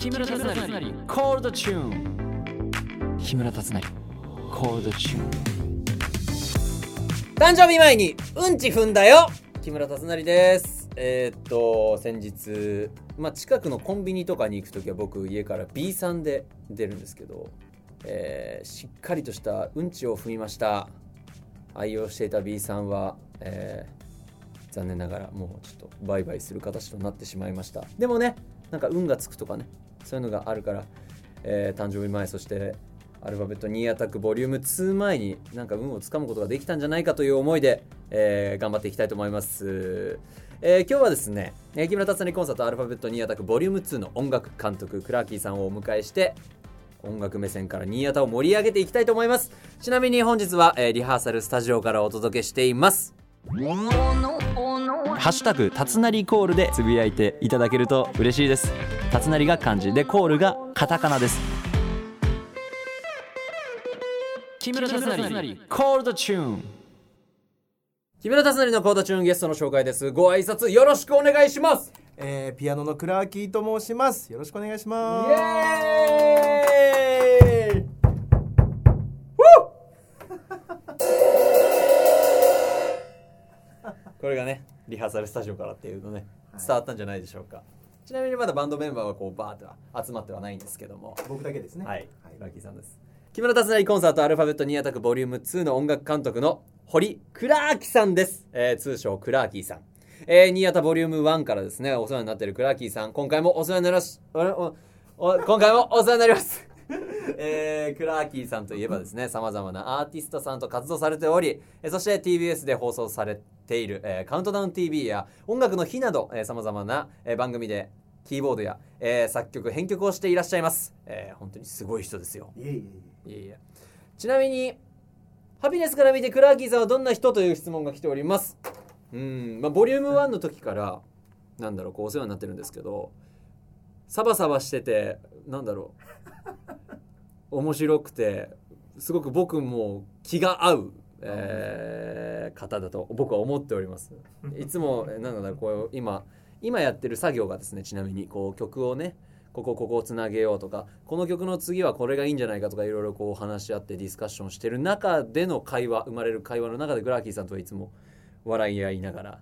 木村達成。コールドチューン木村達成。コールドチューン誕生日前にうんち踏んだよ。木村達成です。えー、っと先日、まあ、近くのコンビニとかに行く時は僕家から B さんで出るんですけど、えーしっかりとしたうんちを踏みました。愛用していた B さんは、えー残念ながらもうちょっとバイバイする形となってしまいました。でもねなんか運がつくとかねそういうのがあるから、えー誕生日前そしてアルファベット2アタックボリューム2前になんか運をつかむことができたんじゃないかという思いで、えー頑張っていきたいと思います、えー今日はですね、え木村達成コンサートアルファベット2アタックボリューム2の音楽監督クラーキーさんをお迎えして音楽目線から新潟を盛り上げていきたいと思います。ちなみに本日は、えーリハーサルスタジオからお届けしています。ハッシュタグたつなりコールでつぶやいていただけると嬉しいです。たつなりが漢字でコールがカタカナです。木村達成コールドチューン。木村達成のコードチューンゲストの紹介です。ご挨拶よろしくお願いします。えー、ピアノのクラーキーと申します。よろしくお願いしまイす。エーリハーサルスタジオからっていうのね伝わったんじゃないでしょうか、ちなみにまだバンドメンバーはこうバーっては集まってはないんですけども。僕だけですね。はい、ラッキーさんです。木村達成コンサートアルファベット2アタックボリューム2の音楽監督の堀クラーキさんです、えー通称クラーキーさん。えー、新潟ボリューム1からですねお世話になっているクラーキーさん。今回もお世話になります。おおお今回もお世話になります えー、クラーキーさんといえばですねさまざまなアーティストさんと活動されておりえーそして TBS で放送されている、えーカウントダウン TV や音楽の日などさまざまな、えー番組でキーボードや、えー作曲編曲をしていらっしゃいます、えー本当にすごい人ですよ。いえいえいいえいえ。ちなみにハピネスから見てクラーキーさんはどんな人という質問が来ております？うんまあボリューム1の時からなんだろうこうお世話になってるんですけどサバサバしててなんだろう面白くてすごく僕も気が合う、えー方だと僕は思っております。いつもえなんだこう今今やってる作業がですねちなみにこう曲をねここここをつなげようとかこの曲の次はこれがいいんじゃないかとかいろいろこう話し合ってディスカッションしてる中での会話生まれる会話の中でグラーキーさんとはいつも笑い合いながら、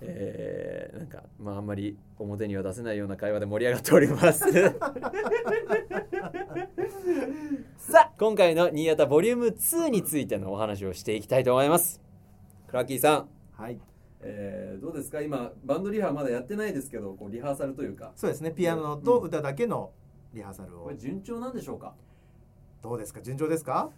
えーなんかまああんまり表には出せないような会話で盛り上がっております。さあ。今回の新潟ボリューム2についてのお話をしていきたいと思います。クラーキーさん。はい。えーどうですか？今バンドリハまだやってないですけどこうリハーサルというか。そうですね。ピアノと歌だけのリハーサルを。これ。順調なんでしょうか？どうですか？順調ですか？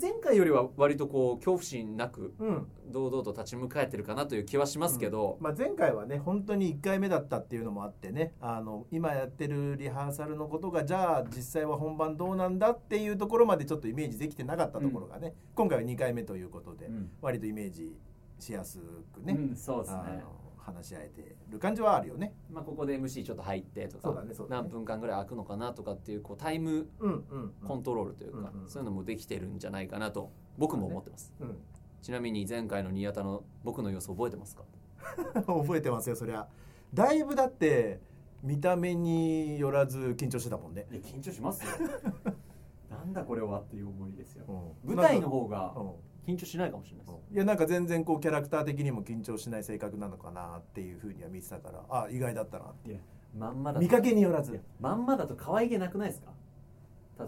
前回よりは割とこう恐怖心なくうん。堂々と立ち向かえてるかなという気はしますけど、まあ前回はね本当に1回目だったっていうのもあってね。あの今やってるリハーサルのことがじゃあ実際は本番どうなんだっていうところまでちょっとイメージできてなかったところがね、今回は2回目ということで、うん。割とイメージしやすくね、うんそうですね話し合えてる感じはあるよね。まあ、ここで MC ちょっと入ってとかねね。何分間ぐらい空くのかなとかっていうこうタイムうんうん、うん、コントロールというか、うんうん。そういうのもできてるんじゃないかなと僕も思ってます、うん。ちなみに前回の新潟の僕の様子覚えてますか？覚えてますよそりゃ。だいぶだって見た目によらず緊張してたもんね、いや緊張しますよ。なんだこれはっていう思いですよ。うん。舞台の方がうん緊張しないかもしれないです、いやなんか全然こうキャラクター的にも緊張しない性格なのかなっていうふうには見てたからあ意外だったなっていやまんまだと。見かけによらず、まんまだと可愛げなくないですか？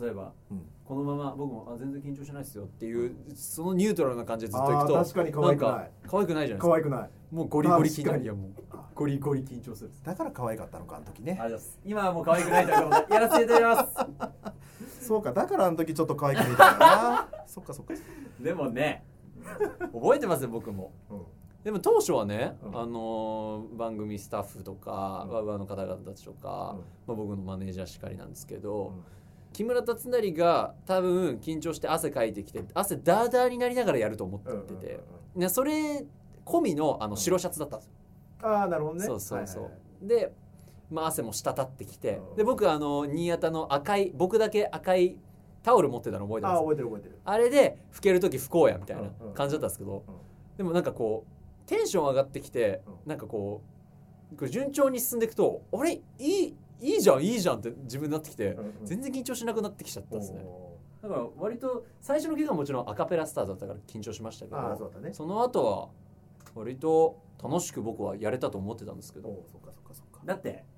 例えばうん、このまま僕もあ全然緊張しないですよっていうそのニュートラルな感じでずっといくと確かに可愛くない。可愛くないじゃないですか。可愛くない。もうゴリゴリ緊張いやもうあゴリゴリ緊張するだから可愛かったのかあの時ね。ありがとうございます今はもう可愛くないということでやらせていただきます。そうかだからあの時ちょっと可愛く見えたんだな。そっかそっか、でもね。覚えてますよ僕も。うん。でも当初はね、うん。あのー番組スタッフとか、うん。ワウワウの方々たちとか、うん。まあ、僕のマネージャーしかりなんですけど、うん。木村達成が多分緊張して汗かいてきて汗ダーダーになりながらやると思ってて、うんうんうんねそれ込みのあの白シャツだったんですよ、ああなるほどね。そうそうそう、はいはいはい。で、まあ、汗も滴ってきて、うん。で僕あの新潟の赤い僕だけ赤いタオル持ってたの覚えてああます？覚えてる覚えてる。あれで拭ける時拭こうやみたいな感じだったんですけど、うん。でもなんかこうテンション上がってきて、うん。なんかこう順調に進んでいくとあれ？いいいいじゃんいいじゃんって自分になってきて、全然緊張しなくなってきちゃったんですね。おだから割と最初の曲はもちろんアカペラスタートだったから緊張しましたけどああそうだね。その後は割と楽しく僕はやれたと思ってたんですけど。だって一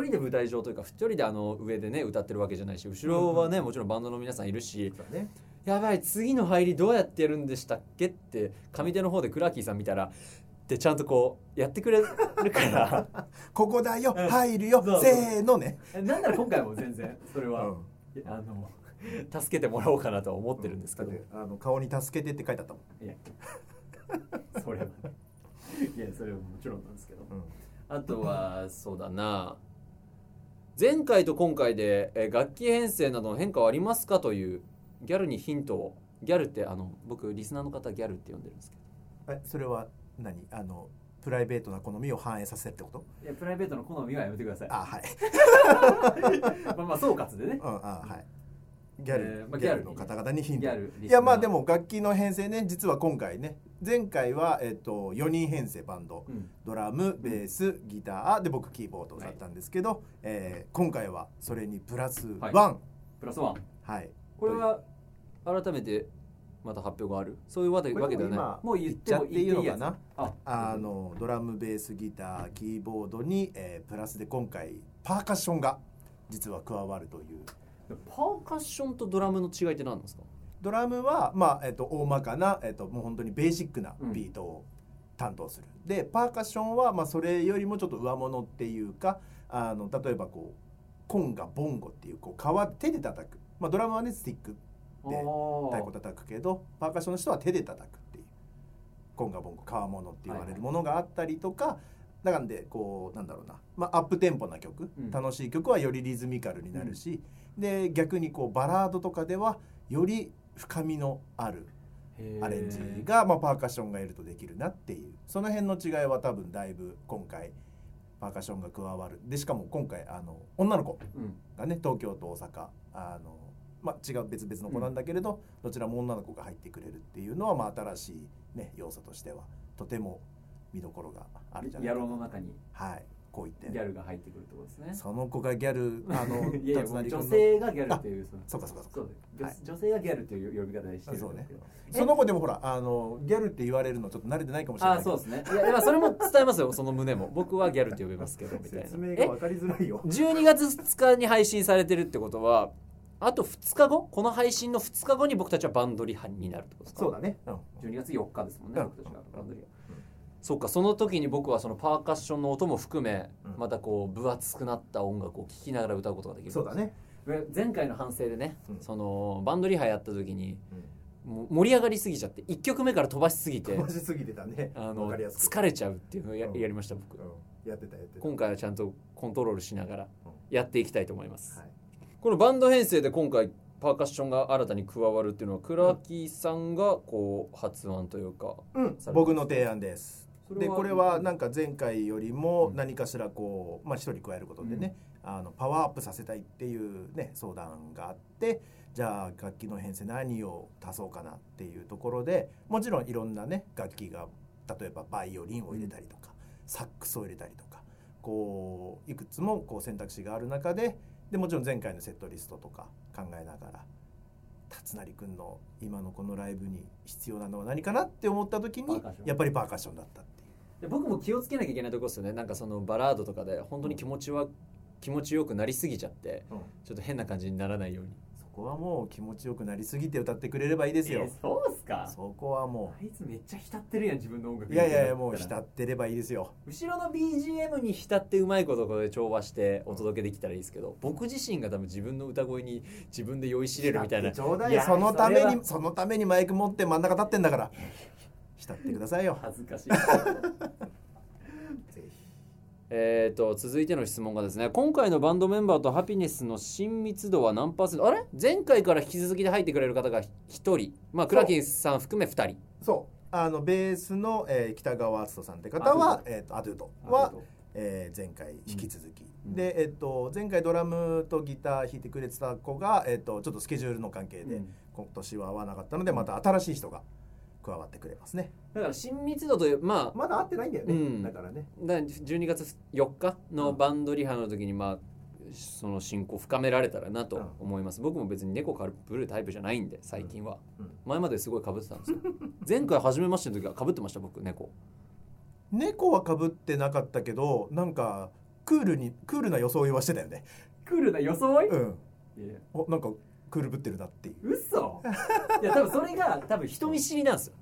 人で舞台上というか一人であの上でね歌ってるわけじゃないし後ろはね、もちろんバンドの皆さんいるしね。やばい次の入りどうやってやるんでしたっけって上手の方でクラーキーさん見たらでちゃんとこうやってくれるから。ここだようん。入るよせーのね。なんなら今回も全然それは、うん。あの助けてもらおうかなとは思ってるんですけど、だってあの顔に助けてって書いてあったもん。いや。それはね。いやそれはもちろんなんですけど。うん。あとはそうだな前回と今回でえー楽器編成などの変化はありますかというギャルにヒントをギャルってあの僕リスナーの方ギャルって呼んでるんですけど。えそれは何？あのプライベートな好みを反映させるってこと？いやプライベートの好みはやめてください。あはい。まあまあ総括でね。うんあはい。ギャル、えーまあギャルギャルの方々にヒント。ギャルいやまあでも楽器の編成ね実は今回ね前回は、えっと4人編成バンド。うん。ドラムベースギターで僕キーボードだったんですけど、えー今回はそれにプラスワン。ははいプラスワン。い、これは改めてまた発表がある？そういうわけわけではない？今もう言っちゃっていいのかな？ああのドラムベースギターキーボードに、えープラスで今回パーカッションが実は加わるという。パーカッションとドラムの違いって何なんですか？ドラムは、まあえっと大まかな、えっともう本当にベーシックなビートを担当する、でパーカッションは、まあ、それよりもちょっと上物っていうかあの例えばこうコンガボンゴっていうこう皮手で叩く、まあ、ドラムはねスティックで太鼓叩くけどパーカッションの人は手で叩くっていうコンガボンゴ皮物って言われるものがあったりとか、だからでこうなんだろうな、まあ、アップテンポな曲、うん。楽しい曲はよりリズミカルになるし、で逆にこうバラードとかではより深みのあるアレンジが、まあ、パーカッションがいるとできるなっていう。その辺の違いは多分だいぶ今回パーカッションが加わる。でしかも今回あの女の子うん。がね東京と大阪あの、まあ、違う別々の子なんだけれど、どちらも女の子が入ってくれるっていうのは、まあ、新しい、ね、要素としてはとても見どころがあるんじゃない野か。な郎の中に。はいこう言って。ギャルが入ってくるってことですね。その子がギャル あのいや女性がギャルっていうそのそうかそうかそう女はい。女性がギャルっていう呼び方にしてるんそうねですけど。その子でもほらあのギャルって言われるのちょっと慣れてないかもしれない。あそうですね。いやそれも伝えますよその胸も。僕はギャルって呼びますけど みたいな。説明がえ分かりづらいよ。12月2日に配信されてるってことはあと2日後？この配信の2日後に僕たちはバンドリハになるってことですか？そうだね、うん。12月4日ですもんね、うん。僕たちがバンドリハそうかその時に僕はそのパーカッションの音も含め、うん。またこう分厚くなった音楽を聴きながら歌うことができる。そうだね、前回の反省でね、うん。そのバンドリハやった時にもう盛り上がりすぎちゃって1曲目から飛ばしすぎて飛ばしすぎてたね。あの疲れちゃうっていうのをや,、うん。やりました僕。うん。やってたやってた。今回はちゃんとコントロールしながらうん。やっていきたいと思います、はい。このバンド編成で今回パーカッションが新たに加わるっていうのはクラキーさんがこう発案というかうん。僕の提案ですでこれはなんか前回よりも何かしらこうまあ一人加えることでね、あのパワーアップさせたいっていうね相談があってじゃあ楽器の編成何を足そうかなっていうところでもちろんいろんなね楽器が例えばバイオリンを入れたりとか、サックスを入れたりとかこういくつもこう選択肢がある中ででもちろん前回のセットリストとか考えながら辰成君の今のこのライブに必要なのは何かなって思った時にやっぱりパーカッションだったっていう。で僕も気をつけなきゃいけないところですよね。なんかそのバラードとかで本当に気持ちは気持ちよくなりすぎちゃってちょっと変な感じにならないように。そこはもう気持ちよくなりすぎて歌ってくれればいいですよ。そうっすか？そこはもあいつめっちゃ浸ってるやん自分の音楽う。いやいやいやもう浸ってればいいですよ。後ろの BGM に浸ってうまいことこれで調和してお届けできたらいいですけど僕自身が多分自分の歌声に自分で酔いしれるみたいな。ちょうだいそのためにそのためにマイク持って真ん中立ってんだから。浸ってくださいよ。恥ずかしい。ぜひ。えーと続いての質問がですね今回のバンドメンバーとハピネスの親密度は何パーセント？あれ？前回から引き続きで入ってくれる方が1人。まあクラキンさん含め2人。そう。あのベースの、えー北川敦人さんって方はえっ、とアドゥート。は、えー前回引き続き、うん。でえっ、と前回ドラムとギター弾いてくれてた子がえっ、とちょっとスケジュールの関係で、うん。今年は合わなかったのでまた新しい人が加わってくれますね。だから親密度というまあまだ会ってないんだよね。うん。だからね。だから12月4日のバンドリハの時にまあその進行深められたらなと思います、僕も別に猫かぶるタイプじゃないんで最近は、うん。うん。前まですごいかぶってたんですよ前回初めましての時はかぶってました僕猫。猫はかぶってなかったけどなんかクールにクールな装いはしてたよね。クールな装い？うん。おなんかクールぶってるなっていう。嘘。いや多分それが多分人見知りなんですよ。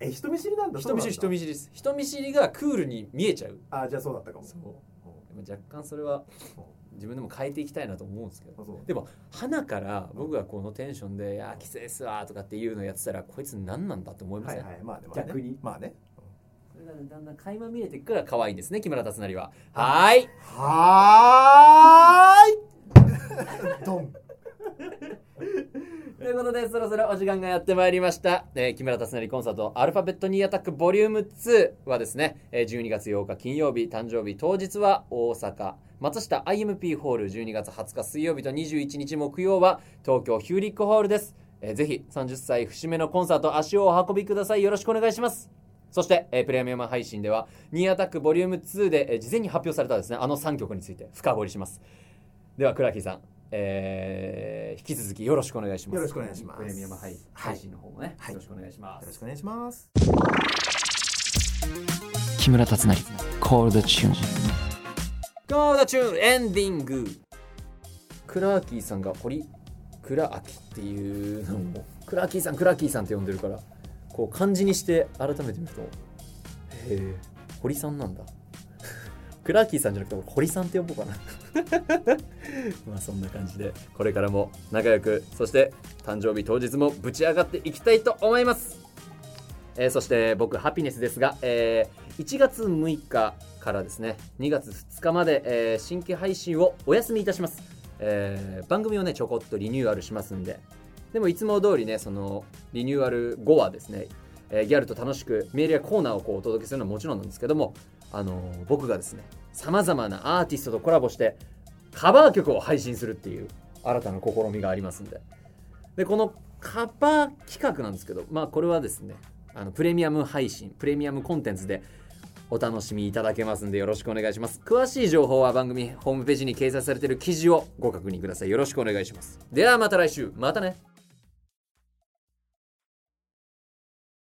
え人見知りなんだ人見知り人り見知りです。人見知りがクールに見えちゃう。あじゃあそうだったかも。そう。でも若干それは自分でも変えていきたいなと思うんですけど。でも花から僕がこのテンションで「いやーきついっすわ」とかっていうのやってたらこいつ何なんだって思いません、はいはい。まあね。逆に。まあね。だんだん垣間見えていくから可愛いんですね木村達成は。はーい。はーい。ドン ということでそろそろお時間がやってまいりました、えー木村達成コンサートアルファベットニーアタックボリューム2はですね、えー12月8日金曜日誕生日当日は大阪松下 IMP ホール12月20日水曜日と21日木曜は東京ヒューリックホールです、えーぜひ30歳節目のコンサート足をお運びください。よろしくお願いします。そして、えープレミアム配信ではニーアタックボリューム2で、えー事前に発表されたですねあの3曲について深掘りします。ではクラキーさん、えー引き続きよろしくお願いします。よろしくお願いします。プレミアム配配信の方もね、はい。よろしくお願いします。よろしくお願いします。木村達成コールドチューン。ゴーダチューンエンディング。クラーキーさんが堀クラーキっていうのもクラーキーさんクラーキーさんって呼んでるからこう漢字にして改めて見るとへえ堀さんなんだクラーキーさんじゃなくて堀さんって呼ぼうかな。まあそんな感じでこれからも仲良くそして誕生日当日もぶち上がっていきたいと思います。えーそして僕ハピネスですが、えー1月6日からですね2月2日まで、えー新規配信をお休みいたします、えー番組をねちょこっとリニューアルしますんで。でもいつも通りねそのリニューアル後はですね、えーギャルと楽しくメールやコーナーをこうお届けするのはもちろんなんですけども、あの僕がですねさまざまなアーティストとコラボしてカバー曲を配信するっていう新たな試みがありますんで。でこのカバー企画なんですけどまあこれはですねあのプレミアム配信プレミアムコンテンツでお楽しみいただけますんでよろしくお願いします。詳しい情報は番組ホームページに掲載されている記事をご確認ください。よろしくお願いします。ではまた来週。またね。